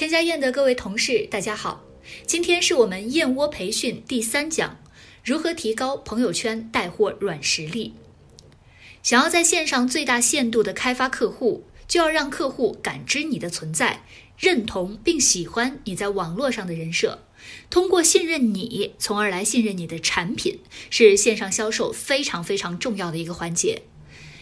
千家宴的各位同事，大家好！今天是我们燕窝培训第三讲，如何提高朋友圈带货软实力。想要在线上最大限度的开发客户，就要让客户感知你的存在，认同并喜欢你在网络上的人设，通过信任你，从而来信任你的产品，是线上销售非常非常重要的一个环节。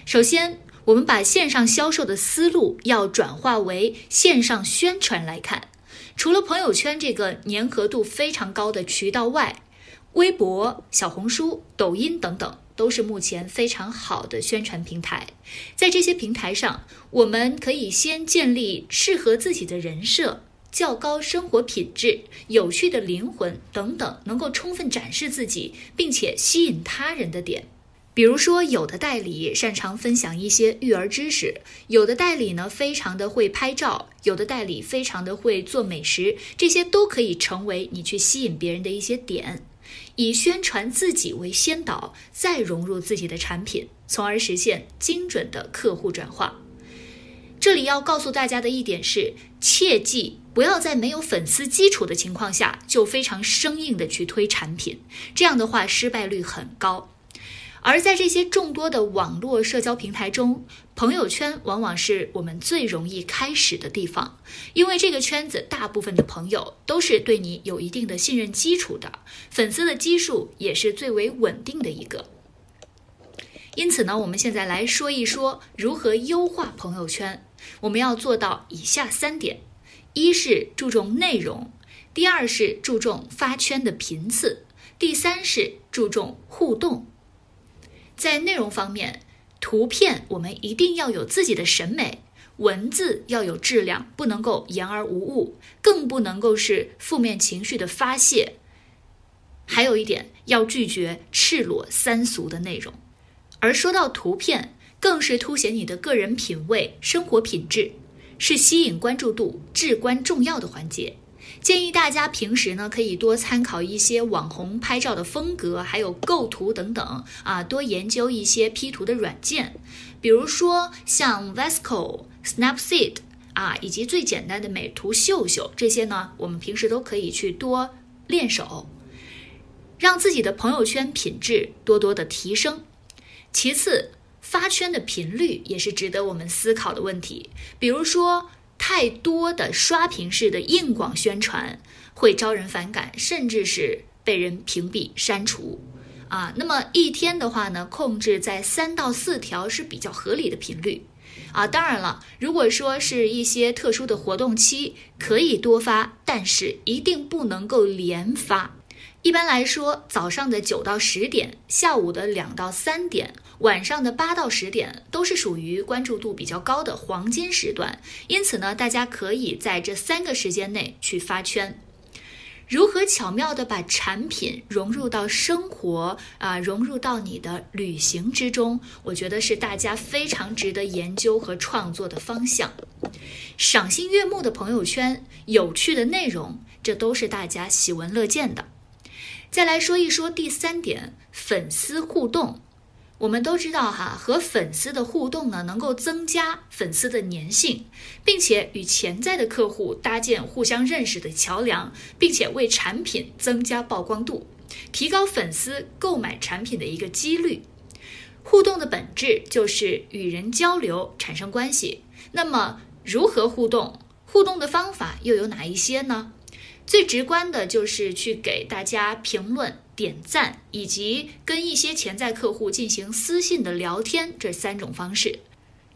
首先，我们把线上销售的思路要转化为线上宣传来看，除了朋友圈这个粘合度非常高的渠道外，微博、小红书、抖音等等都是目前非常好的宣传平台。在这些平台上，我们可以先建立适合自己的人设、较高生活品质、有趣的灵魂等等，能够充分展示自己并且吸引他人的点。比如说，有的代理擅长分享一些育儿知识，有的代理呢非常的会拍照，有的代理非常的会做美食，这些都可以成为你去吸引别人的一些点。以宣传自己为先导，再融入自己的产品，从而实现精准的客户转化。这里要告诉大家的一点是，切记不要在没有粉丝基础的情况下就非常生硬的去推产品，这样的话失败率很高。而在这些众多的网络社交平台中，朋友圈往往是我们最容易开始的地方，因为这个圈子大部分的朋友都是对你有一定的信任基础的，粉丝的基数也是最为稳定的一个。因此呢，我们现在来说一说如何优化朋友圈。我们要做到以下三点：一是注重内容，第二是注重发圈的频次，第三是注重互动。在内容方面，图片我们一定要有自己的审美，文字要有质量，不能够言而无物，更不能够是负面情绪的发泄。还有一点，要拒绝赤裸三俗的内容。而说到图片，更是凸显你的个人品味、生活品质，是吸引关注度至关重要的环节。建议大家平时呢，可以多参考一些网红拍照的风格，还有构图等等啊，多研究一些 P 图的软件，比如说像 Vesco、Snapseed 啊，以及最简单的美图秀秀这些呢，我们平时都可以去多练手，让自己的朋友圈品质多多的提升。其次，发圈的频率也是值得我们思考的问题，比如说。太多的刷屏式的硬广宣传会招人反感，甚至是被人屏蔽删除啊。那么一天的话呢，控制在三到四条是比较合理的频率啊。当然了，如果说是一些特殊的活动期，可以多发，但是一定不能够连发。一般来说，早上的九到十点，下午的两到三点，晚上的八到十点，都是属于关注度比较高的黄金时段。因此呢，大家可以在这三个时间内去发圈。如何巧妙的把产品融入到生活啊，融入到你的旅行之中，我觉得是大家非常值得研究和创作的方向。赏心悦目的朋友圈，有趣的内容，这都是大家喜闻乐见的。再来说一说第三点，粉丝互动。我们都知道哈，和粉丝的互动呢，能够增加粉丝的粘性，并且与潜在的客户搭建互相认识的桥梁，并且为产品增加曝光度，提高粉丝购买产品的一个几率。互动的本质就是与人交流，产生关系。那么，如何互动？互动的方法又有哪一些呢？最直观的就是去给大家评论、点赞，以及跟一些潜在客户进行私信的聊天这三种方式。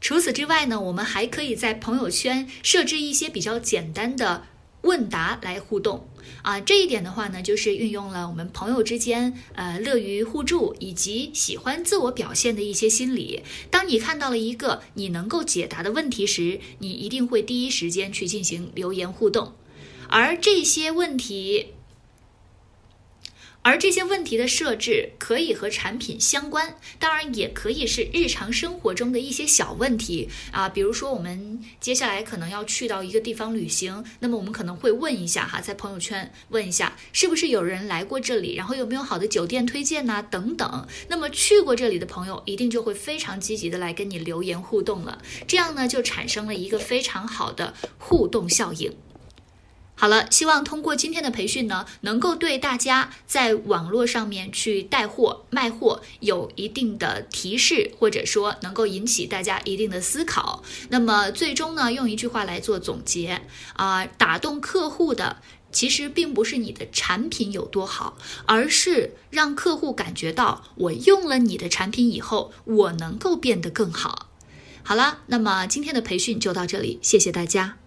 除此之外呢，我们还可以在朋友圈设置一些比较简单的问答来互动啊。这一点的话呢，就是运用了我们朋友之间呃乐于互助以及喜欢自我表现的一些心理。当你看到了一个你能够解答的问题时，你一定会第一时间去进行留言互动。而这些问题，而这些问题的设置可以和产品相关，当然也可以是日常生活中的一些小问题啊。比如说，我们接下来可能要去到一个地方旅行，那么我们可能会问一下哈，在朋友圈问一下，是不是有人来过这里，然后有没有好的酒店推荐呐等等。那么去过这里的朋友，一定就会非常积极的来跟你留言互动了，这样呢，就产生了一个非常好的互动效应。好了，希望通过今天的培训呢，能够对大家在网络上面去带货、卖货有一定的提示，或者说能够引起大家一定的思考。那么最终呢，用一句话来做总结啊，打动客户的其实并不是你的产品有多好，而是让客户感觉到我用了你的产品以后，我能够变得更好。好了，那么今天的培训就到这里，谢谢大家。